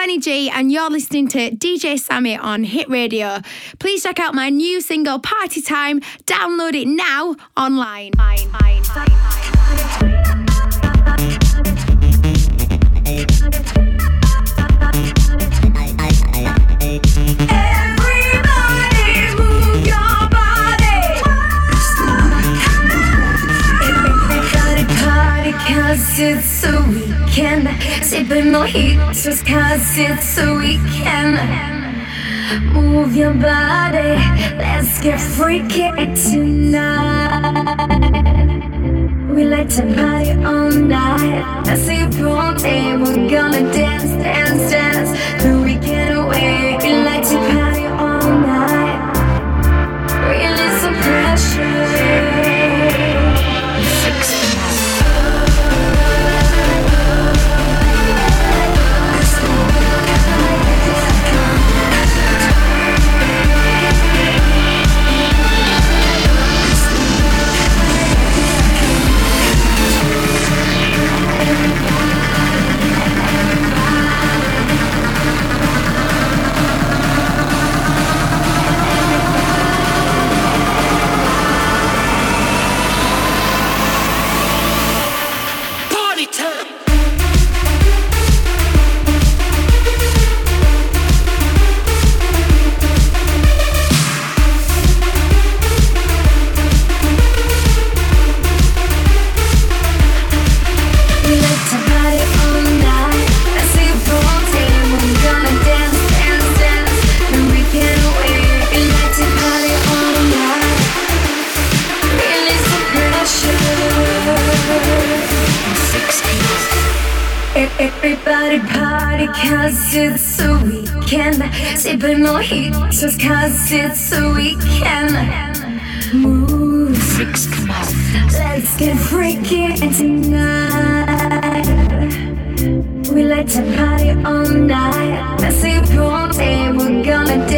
Danny G, and you're listening to DJ Sammy on Hit Radio. Please check out my new single, Party Time. Download it now online. Cause it's a weekend Sipping mojitos cause it's a weekend Move your body Let's get freaky tonight. We like to party all night. I see you party We're gonna dance, dance, dance. The weekend away We like to party all night. Release some pressure Everybody party cause it's a weekend. Sipping mojitos cause it's a weekend. Move. Six, come on. Let's get freaky tonight. We like to party all night. I see party, we're gonna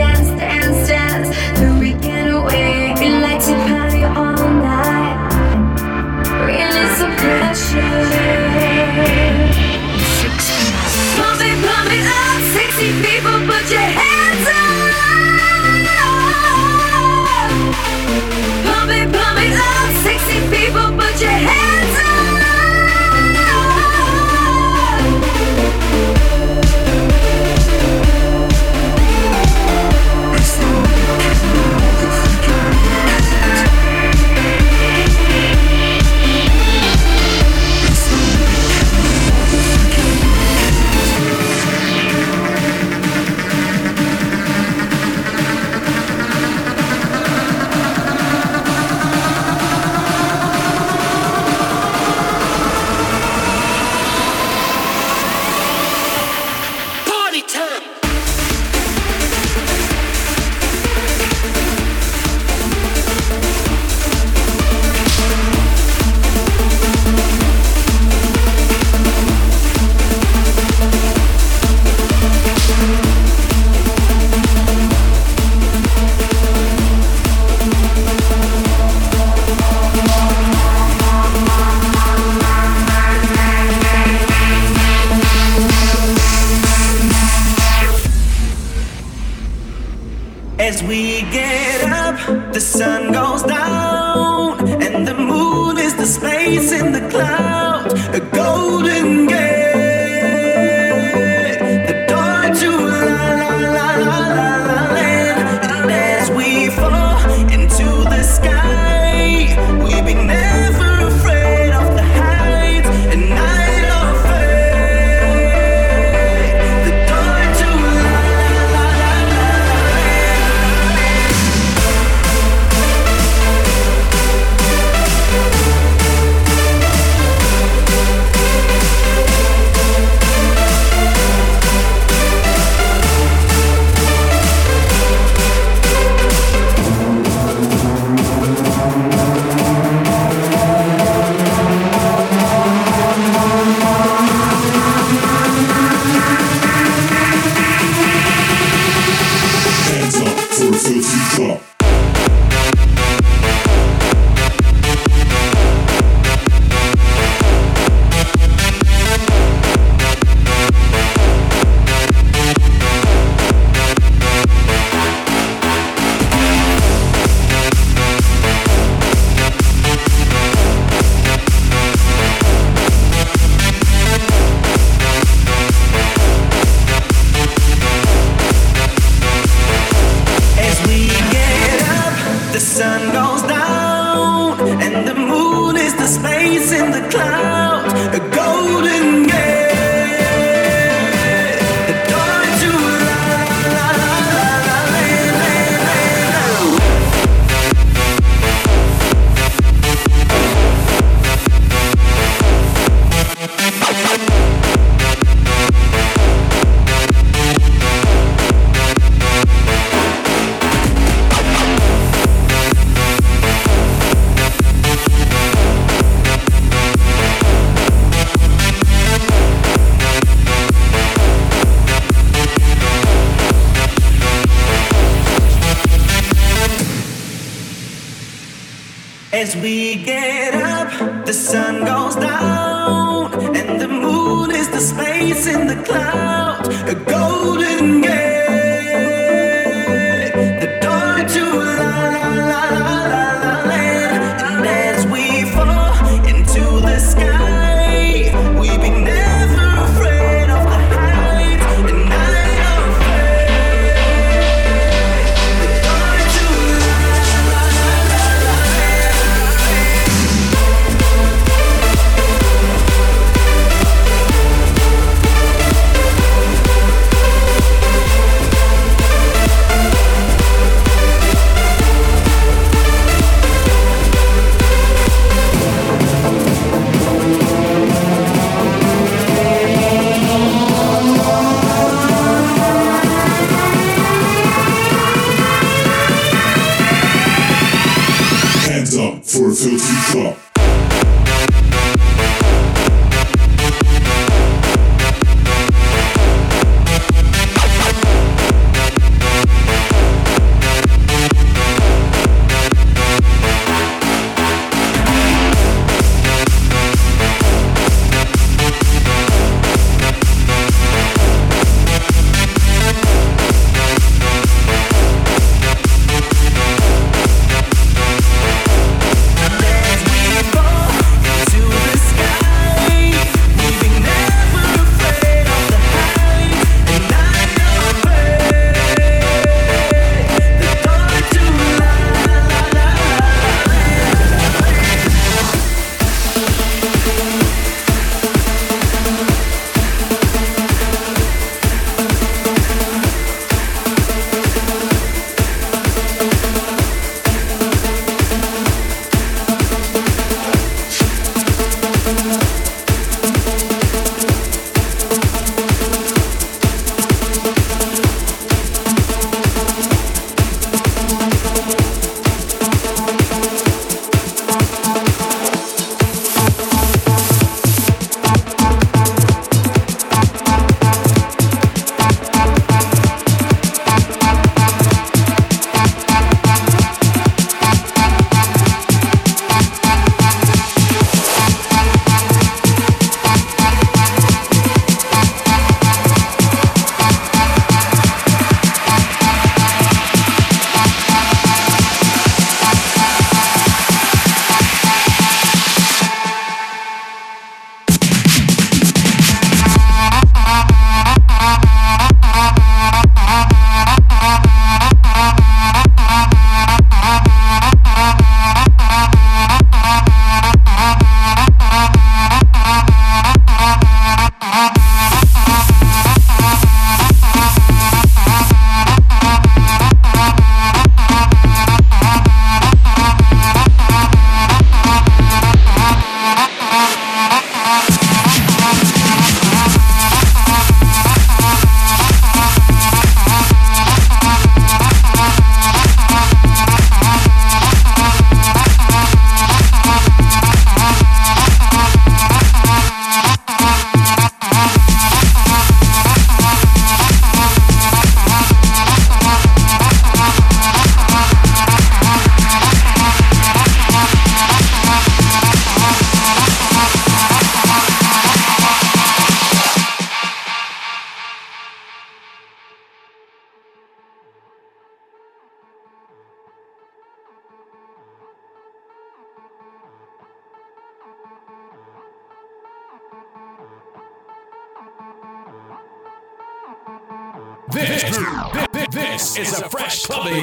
As we get up, the sun goes down, and the moon is the space in the clouds, a golden.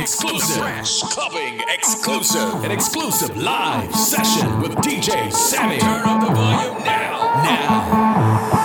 exclusive. Fresh clubbing exclusive. An exclusive live session with DJ Sammy. Turn up the volume now. Now.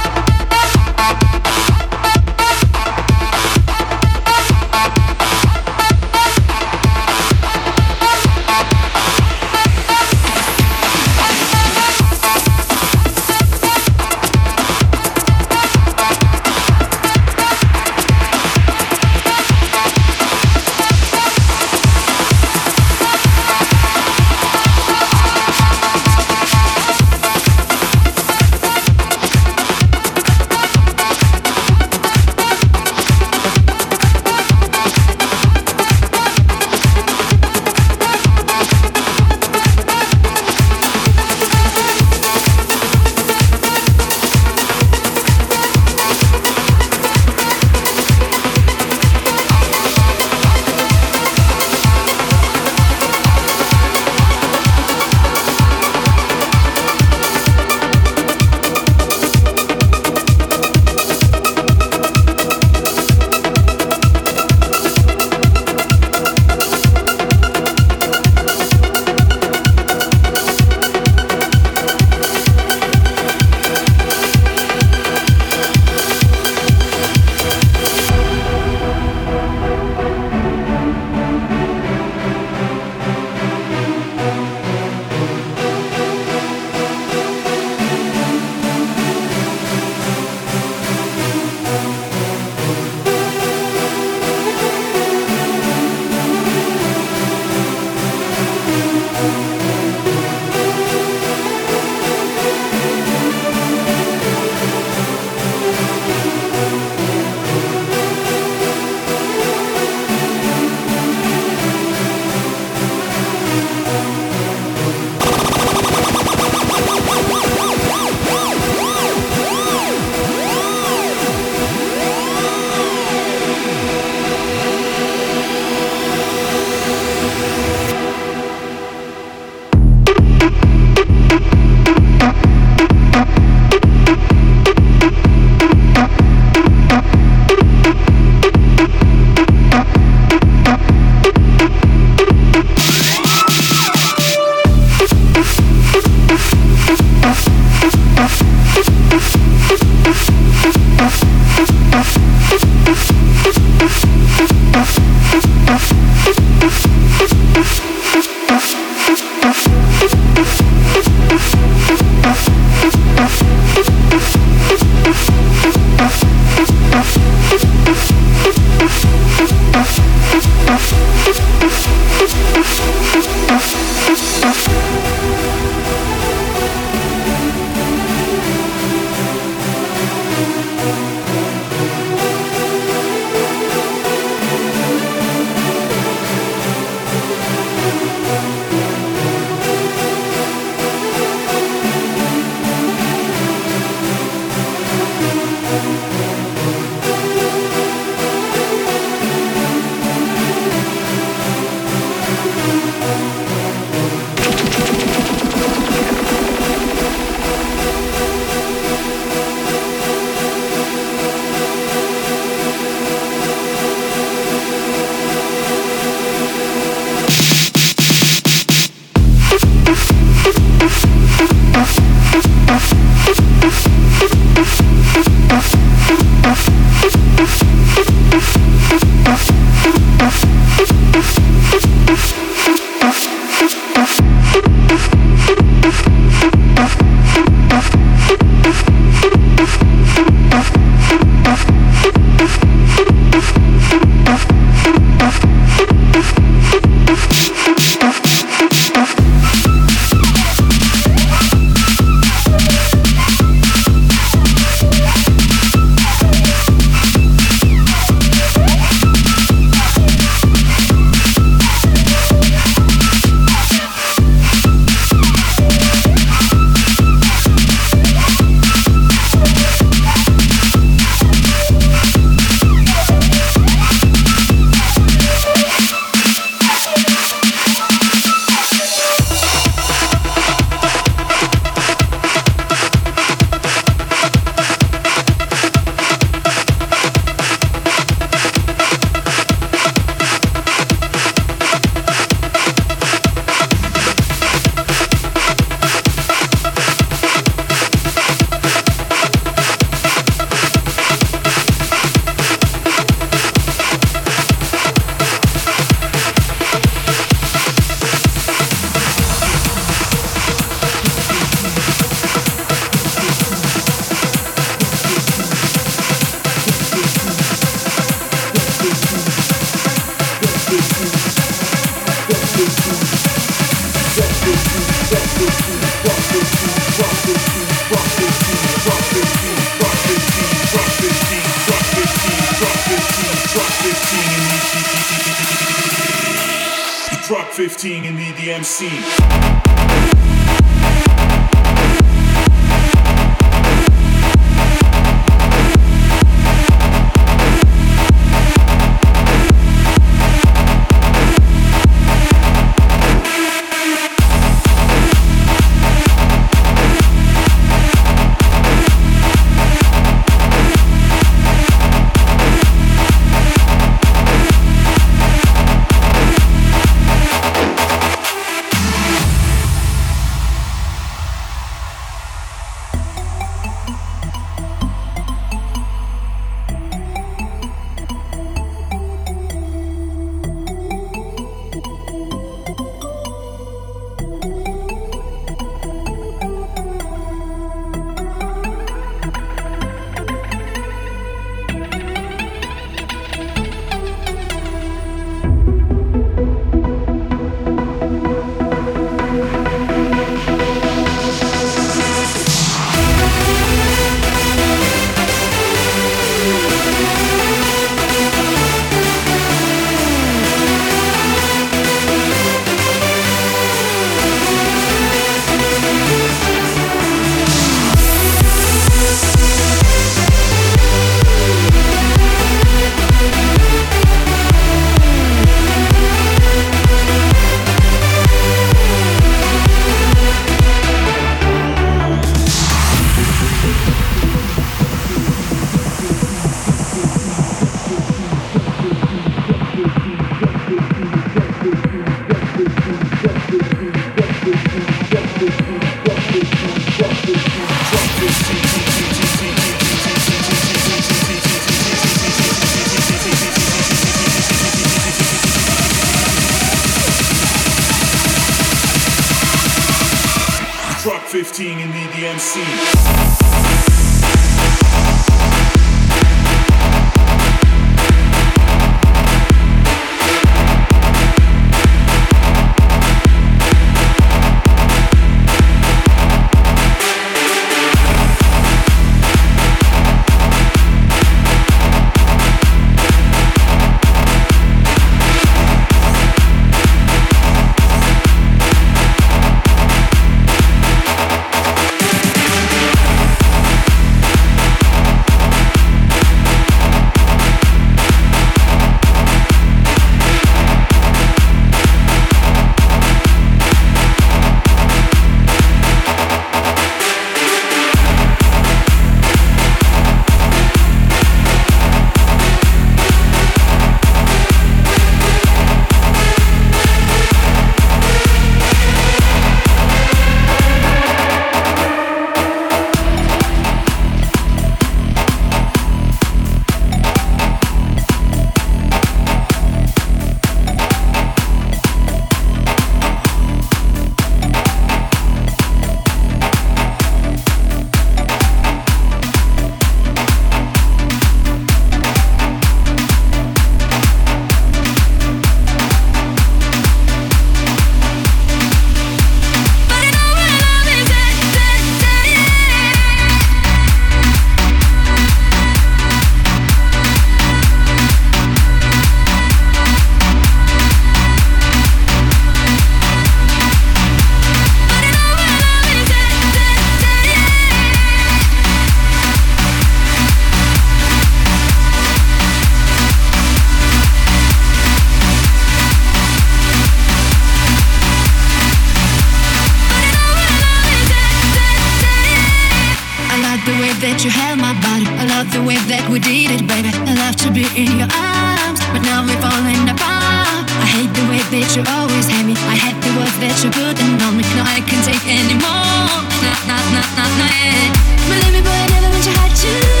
the way that we did it, baby. I love to be in your arms, but now we're falling apart. I hate the way that you always hate me. I hate the words that you put putting on me. No, I can't take anymore. Nah, nah, nah, nah, nah. Believe me, boy, I never meant to hurt you.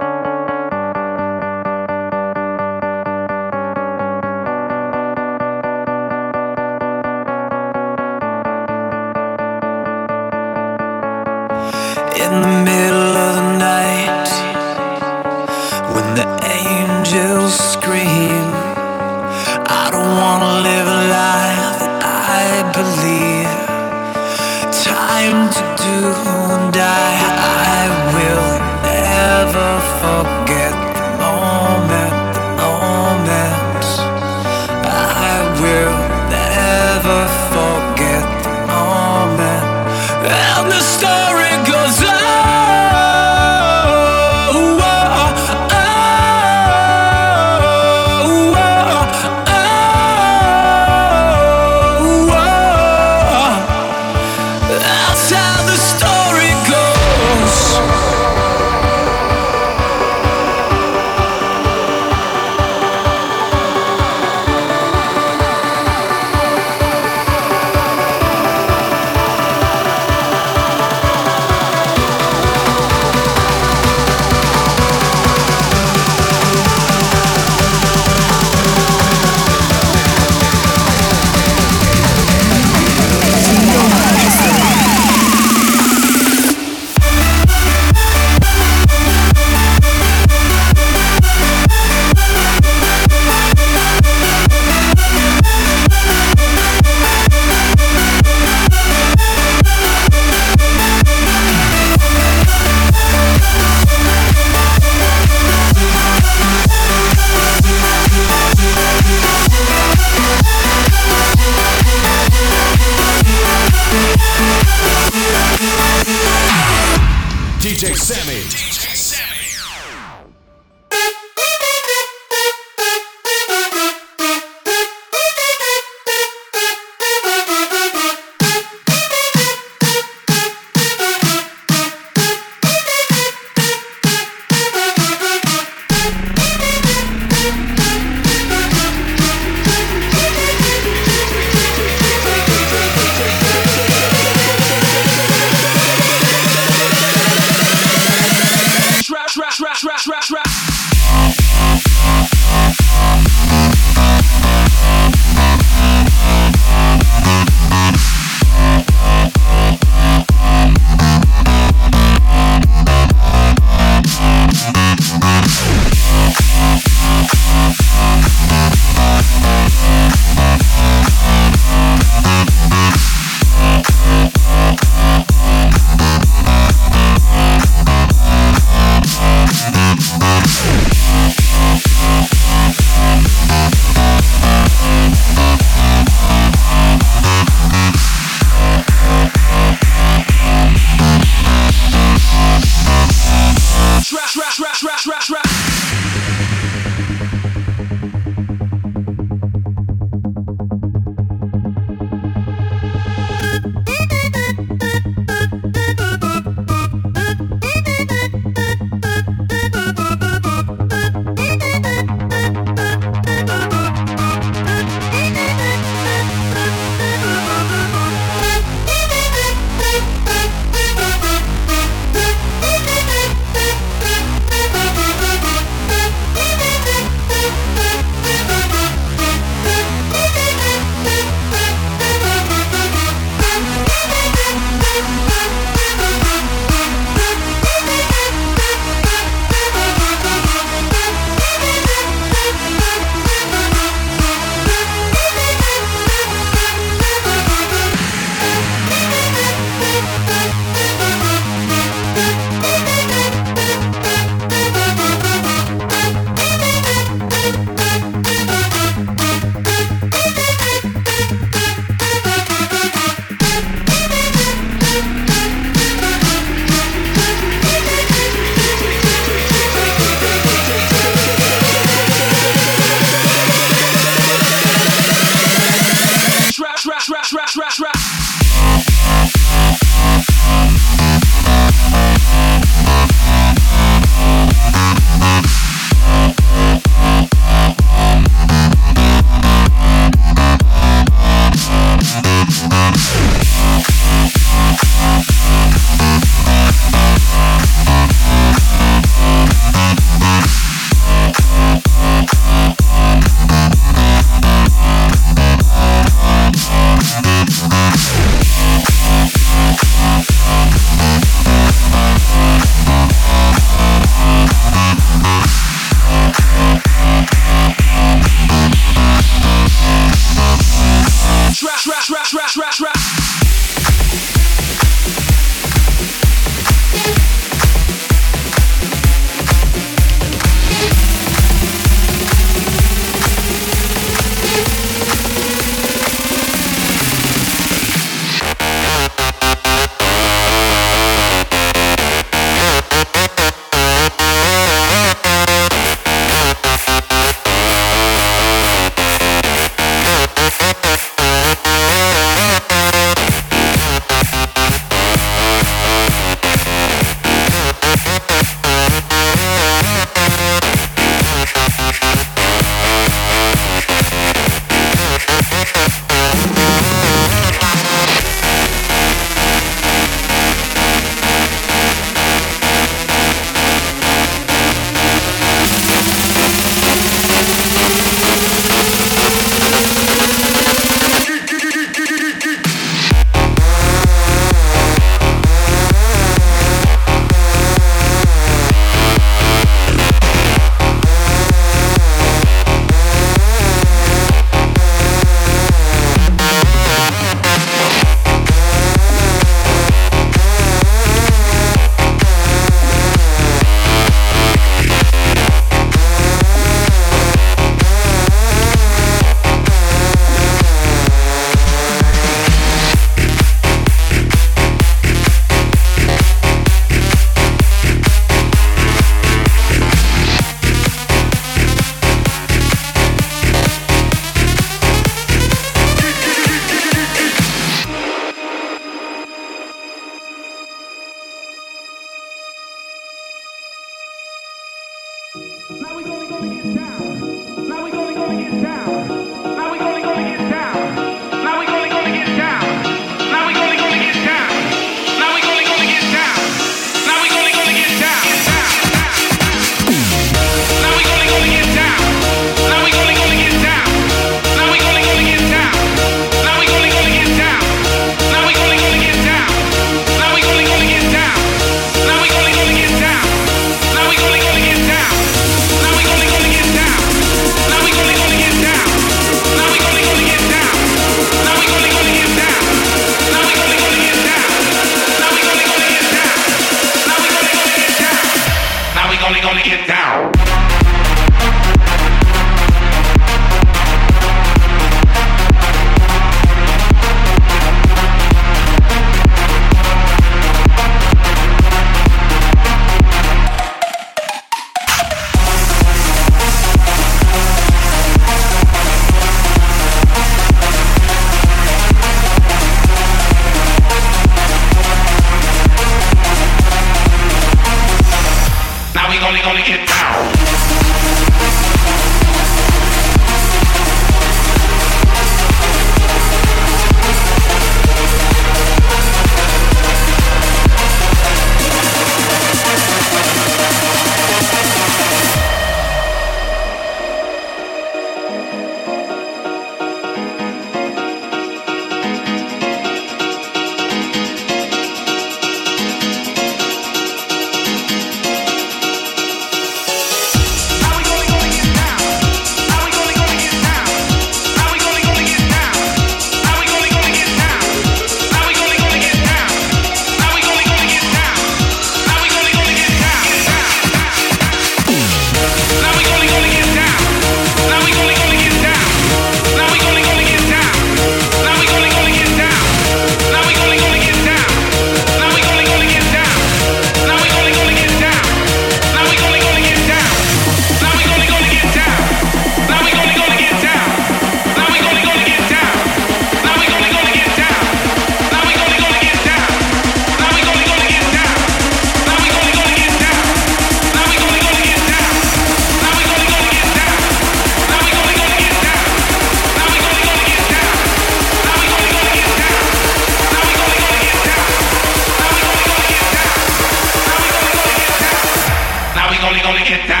gonna get down.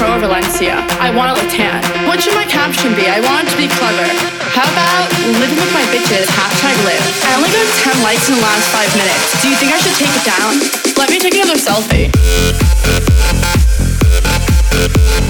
Pro Valencia. I want to look tan. What should my caption be? I want it to be clever. How about living with my bitches, hashtag live. I only got 10 likes in the last five minutes. Do you think I should take it down? Let me take another selfie. Selfie,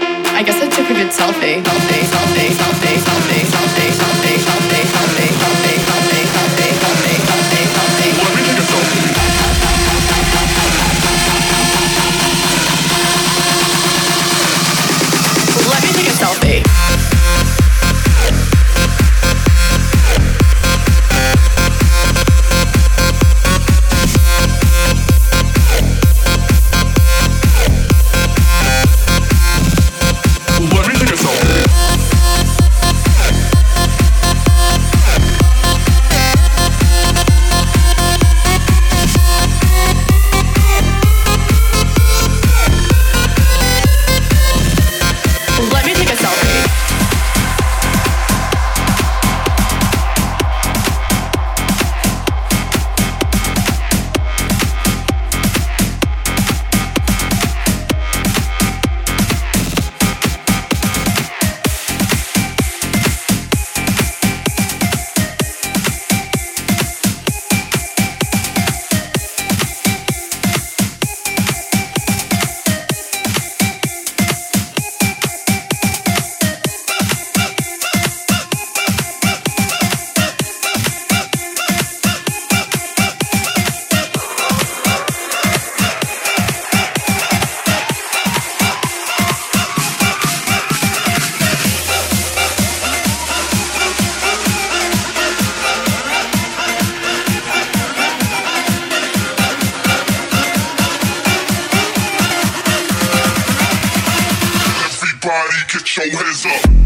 I guess I took a good selfie. Selfie, selfie, selfie, selfie, selfie, selfie, selfie, selfie, selfie, get your hands up.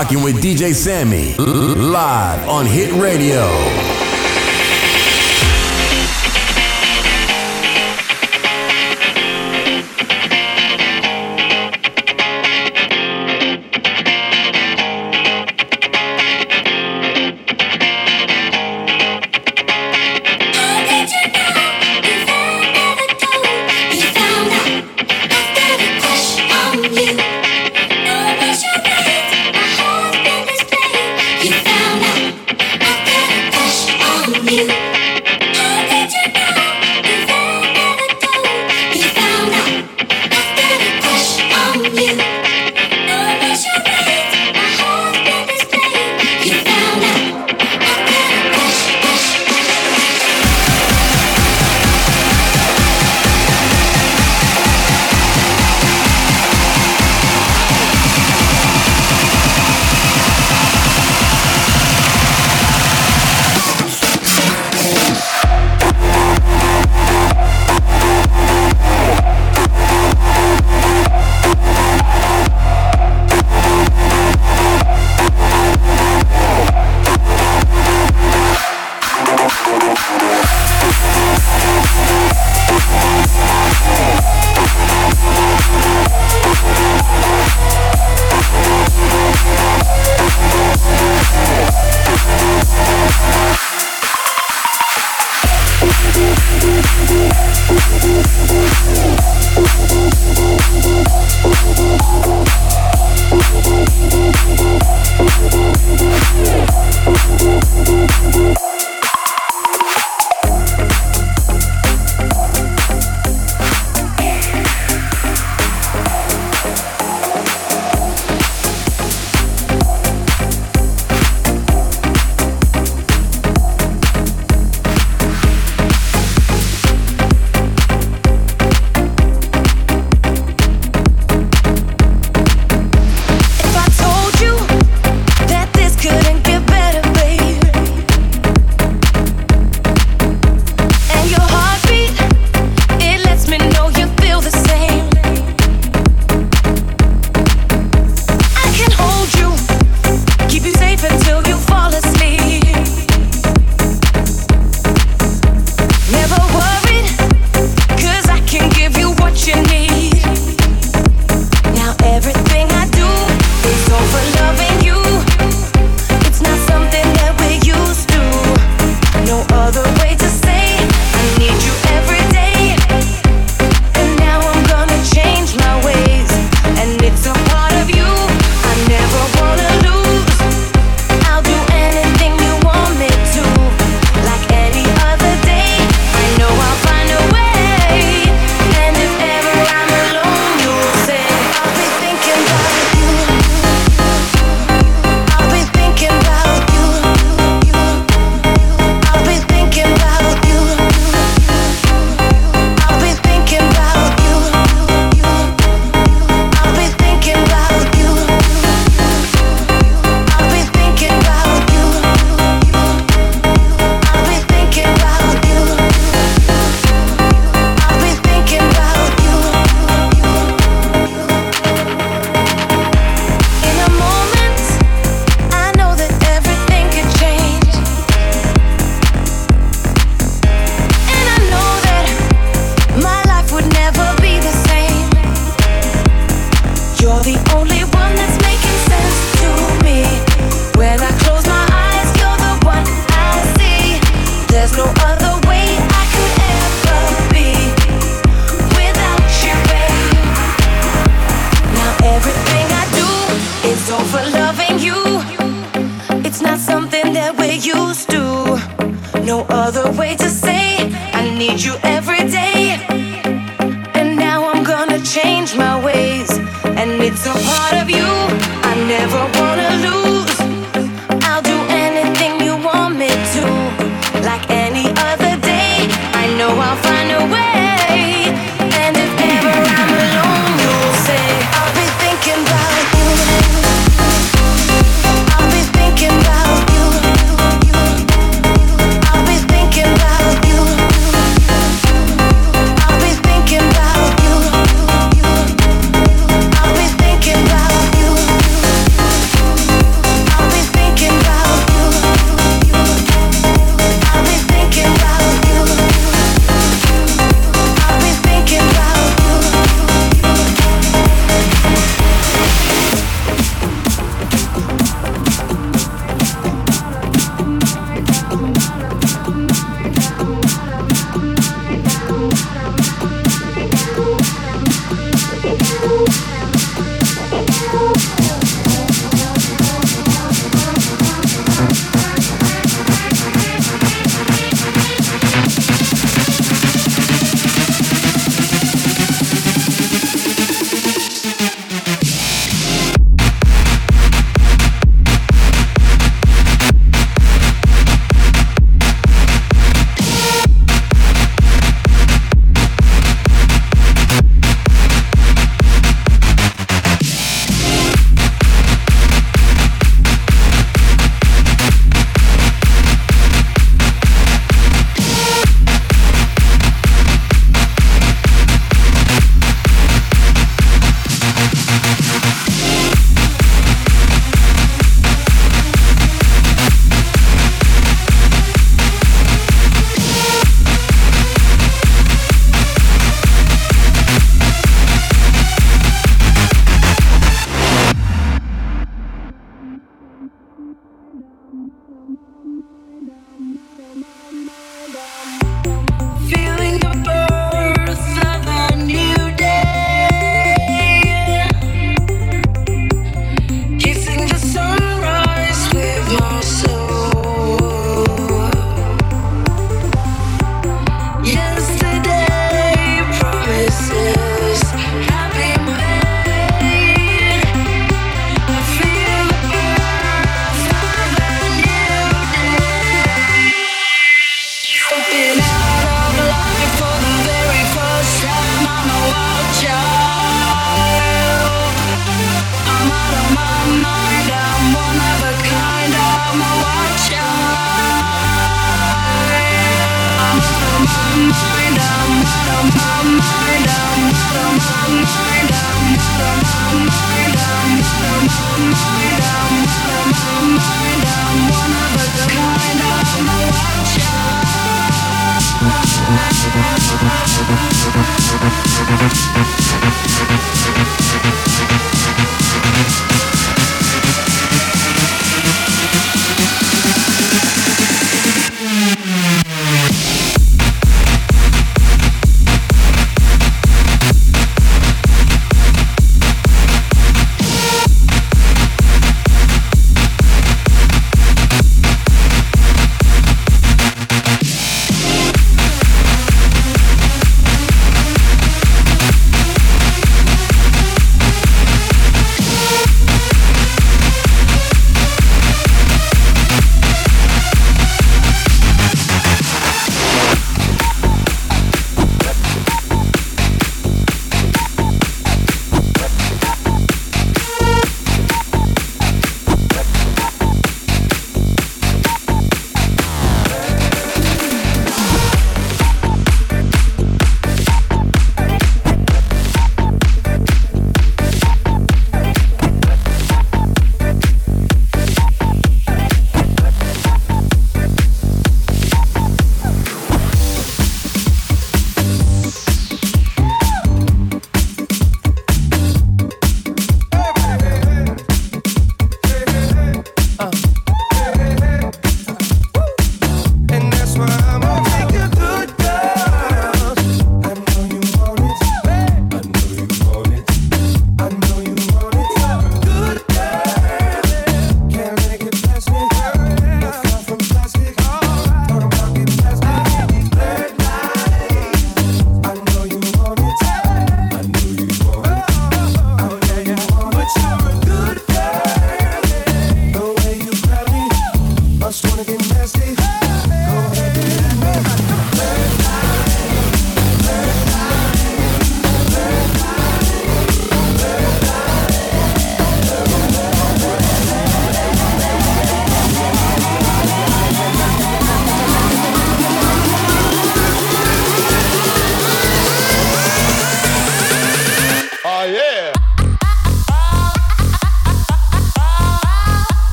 Rocking with DJ Sammy live on Hit Radio.